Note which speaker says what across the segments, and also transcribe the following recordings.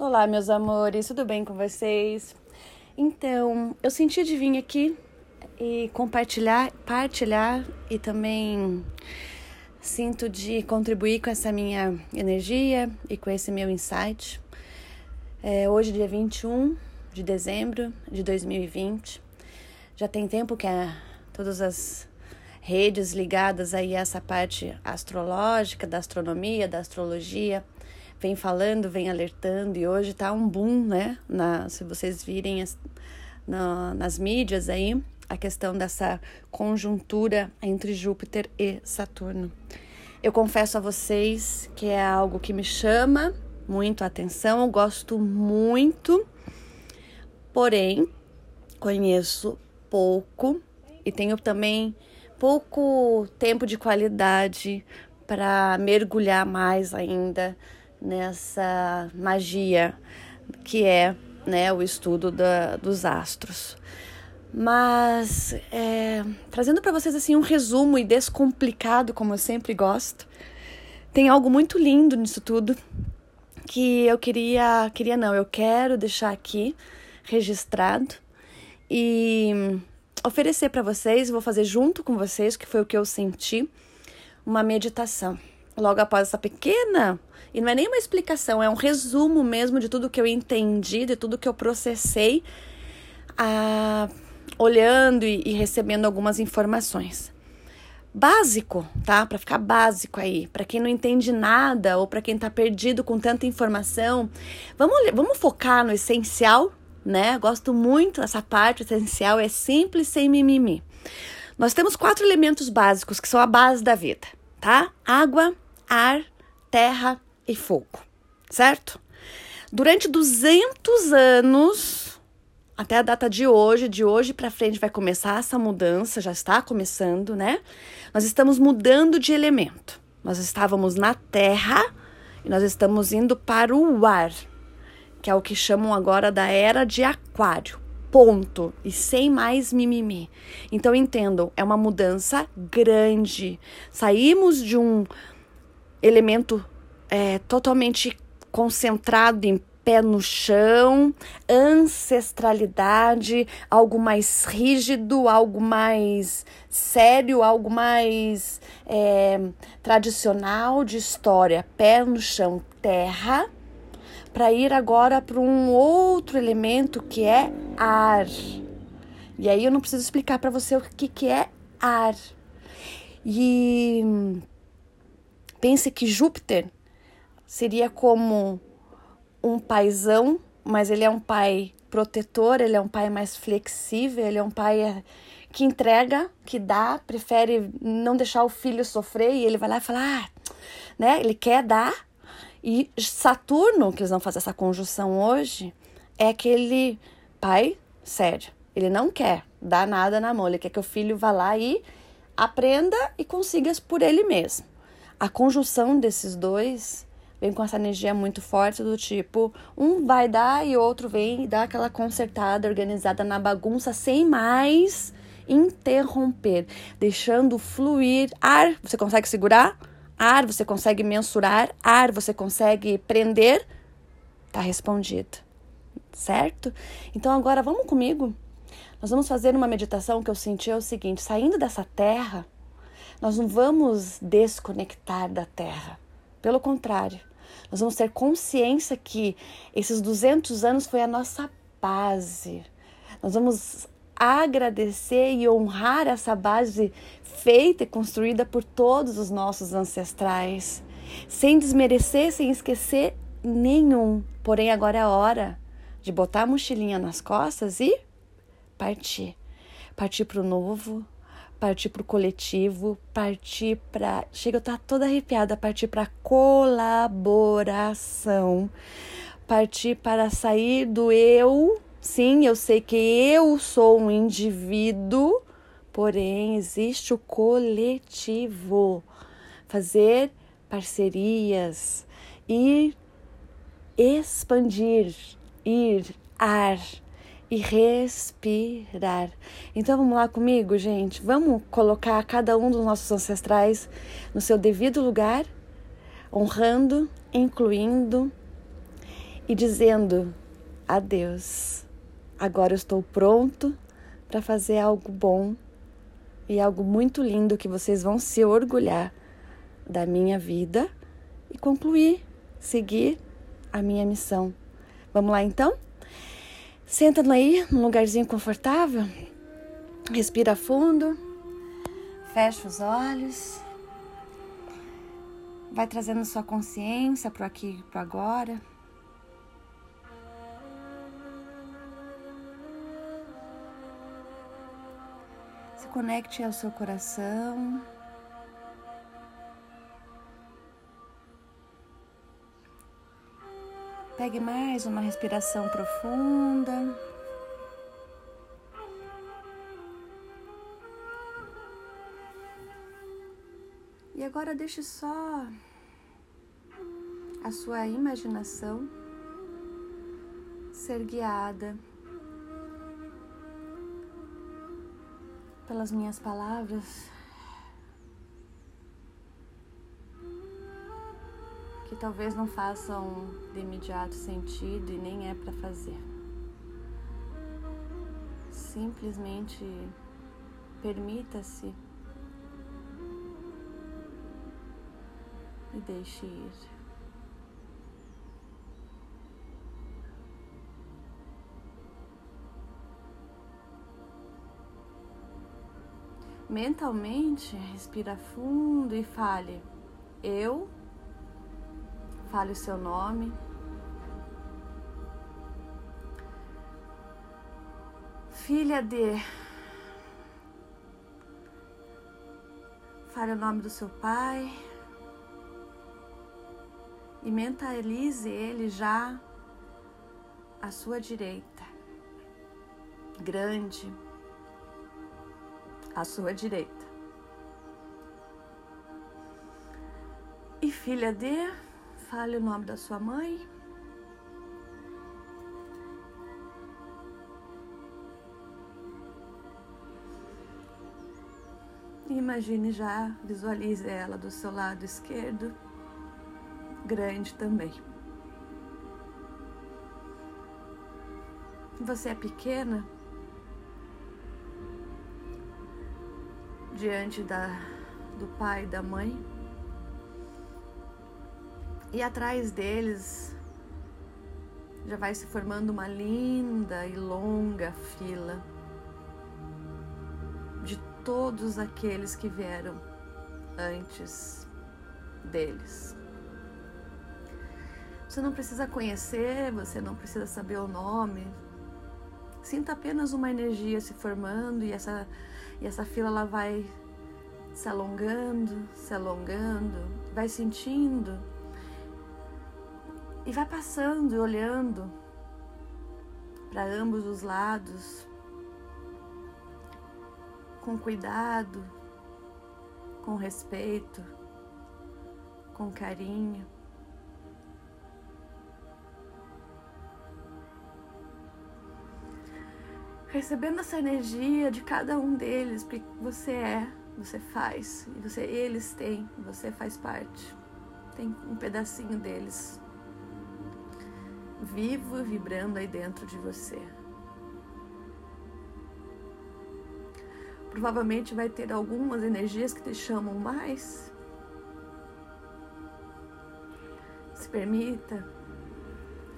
Speaker 1: Olá, meus amores, tudo bem com vocês? Então, eu senti de vir aqui e compartilhar, partilhar e também sinto de contribuir com essa minha energia e com esse meu insight. É hoje, dia 21 de dezembro de 2020. Já tem tempo que a, todas as redes ligadas aí a essa parte astrológica, da astronomia, da astrologia, vem falando, vem alertando, e hoje tá um boom, né? Na, se vocês virem as, na, nas mídias aí, a questão dessa conjuntura entre Júpiter e Saturno. Eu confesso a vocês que é algo que me chama muito a atenção, eu gosto muito, porém conheço pouco e tenho também pouco tempo de qualidade para mergulhar mais ainda nessa magia que é né, o estudo da, dos astros. Mas é, trazendo para vocês assim um resumo e descomplicado, como eu sempre gosto, tem algo muito lindo nisso tudo que eu queria, queria não, eu quero deixar aqui registrado e oferecer para vocês, vou fazer junto com vocês, que foi o que eu senti, uma meditação. Logo após essa pequena, e não é nem uma explicação, é um resumo mesmo de tudo que eu entendi, de tudo que eu processei, a, olhando e, e recebendo algumas informações. Básico, tá? Para ficar básico aí, para quem não entende nada ou para quem tá perdido com tanta informação, vamos, vamos focar no essencial né? Gosto muito dessa parte essencial, é simples, sem mimimi. Nós temos quatro elementos básicos que são a base da vida, tá? Água, ar, terra e fogo, certo? Durante 200 anos, até a data de hoje, de hoje para frente vai começar essa mudança, já está começando, né? Nós estamos mudando de elemento. Nós estávamos na terra e nós estamos indo para o ar que é o que chamam agora da era de Aquário. Ponto. E sem mais mimimi. Então entendam, é uma mudança grande. Saímos de um elemento é, totalmente concentrado em pé no chão, ancestralidade, algo mais rígido, algo mais sério, algo mais é, tradicional de história. Pé no chão, terra para ir agora para um outro elemento que é ar. E aí eu não preciso explicar para você o que, que é ar. E pense que Júpiter seria como um paizão, mas ele é um pai protetor, ele é um pai mais flexível, ele é um pai que entrega, que dá, prefere não deixar o filho sofrer e ele vai lá e fala, ah, né? Ele quer dar, e Saturno, que eles vão fazer essa conjunção hoje, é aquele pai sério. Ele não quer dar nada na mão, ele quer que o filho vá lá e aprenda e consiga por ele mesmo. A conjunção desses dois vem com essa energia muito forte do tipo, um vai dar e outro vem e dá aquela consertada, organizada na bagunça sem mais interromper, deixando fluir ar. Você consegue segurar? Ar você consegue mensurar, ar você consegue prender, tá respondido. Certo? Então agora vamos comigo. Nós vamos fazer uma meditação que eu senti é o seguinte: saindo dessa terra, nós não vamos desconectar da terra. Pelo contrário, nós vamos ter consciência que esses 200 anos foi a nossa base. Nós vamos agradecer e honrar essa base feita e construída por todos os nossos ancestrais, sem desmerecer, sem esquecer nenhum. Porém, agora é a hora de botar a mochilinha nas costas e partir. Partir para o novo, partir para o coletivo, partir para. Chega, eu estar toda arrepiada, partir para colaboração, partir para sair do eu Sim, eu sei que eu sou um indivíduo, porém existe o coletivo. Fazer parcerias, ir expandir, ir, ar e respirar. Então vamos lá comigo, gente? Vamos colocar cada um dos nossos ancestrais no seu devido lugar, honrando, incluindo e dizendo adeus. Agora eu estou pronto para fazer algo bom e algo muito lindo que vocês vão se orgulhar da minha vida e concluir, seguir a minha missão. Vamos lá então? Senta aí, num lugarzinho confortável. Respira fundo. Fecha os olhos. Vai trazendo sua consciência para aqui e para agora. Se conecte ao seu coração. Pegue mais uma respiração profunda. E agora deixe só a sua imaginação ser guiada pelas minhas palavras que talvez não façam de imediato sentido e nem é para fazer. Simplesmente permita-se e deixe ir. Mentalmente, respira fundo e fale: Eu Fale o seu nome. Filha de. Fale o nome do seu pai. E mentalize ele já à sua direita. Grande. À sua direita. E filha de. Fale o nome da sua mãe. Imagine já, visualize ela do seu lado esquerdo, grande também. Você é pequena diante da, do pai e da mãe. E atrás deles já vai se formando uma linda e longa fila de todos aqueles que vieram antes deles. Você não precisa conhecer, você não precisa saber o nome. Sinta apenas uma energia se formando e essa, e essa fila ela vai se alongando, se alongando, vai sentindo e vai passando e olhando para ambos os lados com cuidado, com respeito, com carinho. Recebendo essa energia de cada um deles, porque você é, você faz, e você eles têm, você faz parte. Tem um pedacinho deles vivo e vibrando aí dentro de você. Provavelmente vai ter algumas energias que te chamam mais. Se permita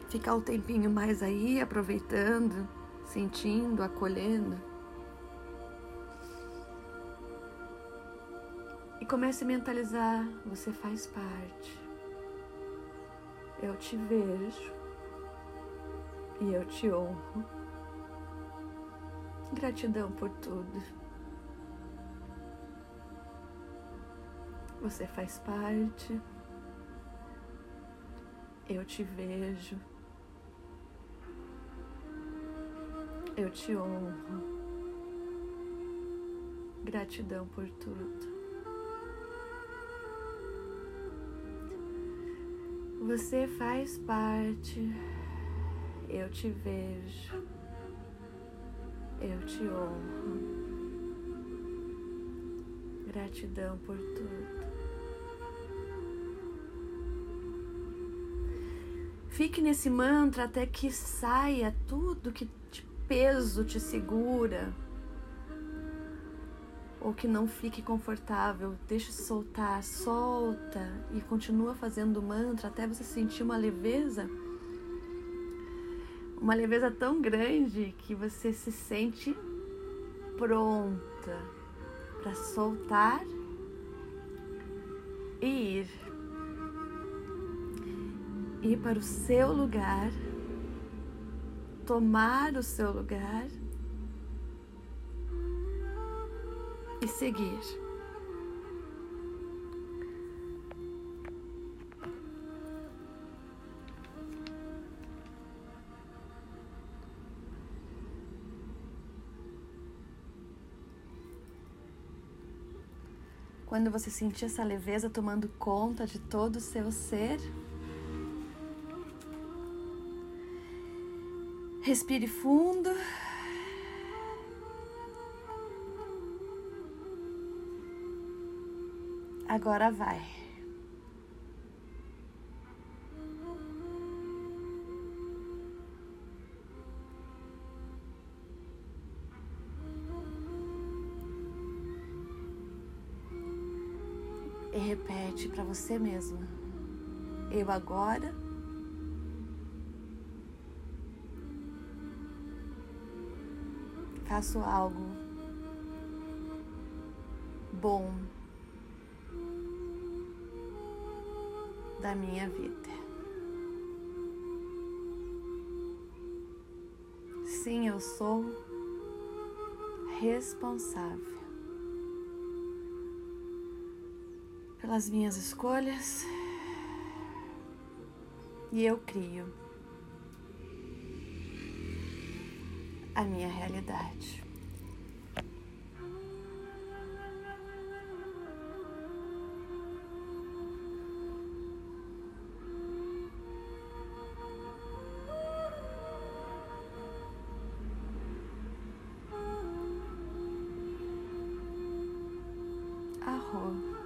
Speaker 1: ficar um tempinho mais aí, aproveitando, sentindo, acolhendo. E comece a mentalizar: você faz parte. Eu te vejo e eu te honro. Gratidão por tudo. Você faz parte. Eu te vejo. Eu te honro. Gratidão por tudo. Você faz parte eu te vejo, eu te honro. Gratidão por tudo. Fique nesse mantra até que saia tudo que de peso te segura ou que não fique confortável. Deixe soltar, solta e continua fazendo o mantra até você sentir uma leveza. Uma leveza tão grande que você se sente pronta para soltar e ir. Ir para o seu lugar, tomar o seu lugar e seguir. Quando você sentir essa leveza tomando conta de todo o seu ser, respire fundo. Agora vai. Repete para você mesmo. Eu agora faço algo bom da minha vida. Sim, eu sou responsável pelas minhas escolhas e eu crio a minha realidade. Arro.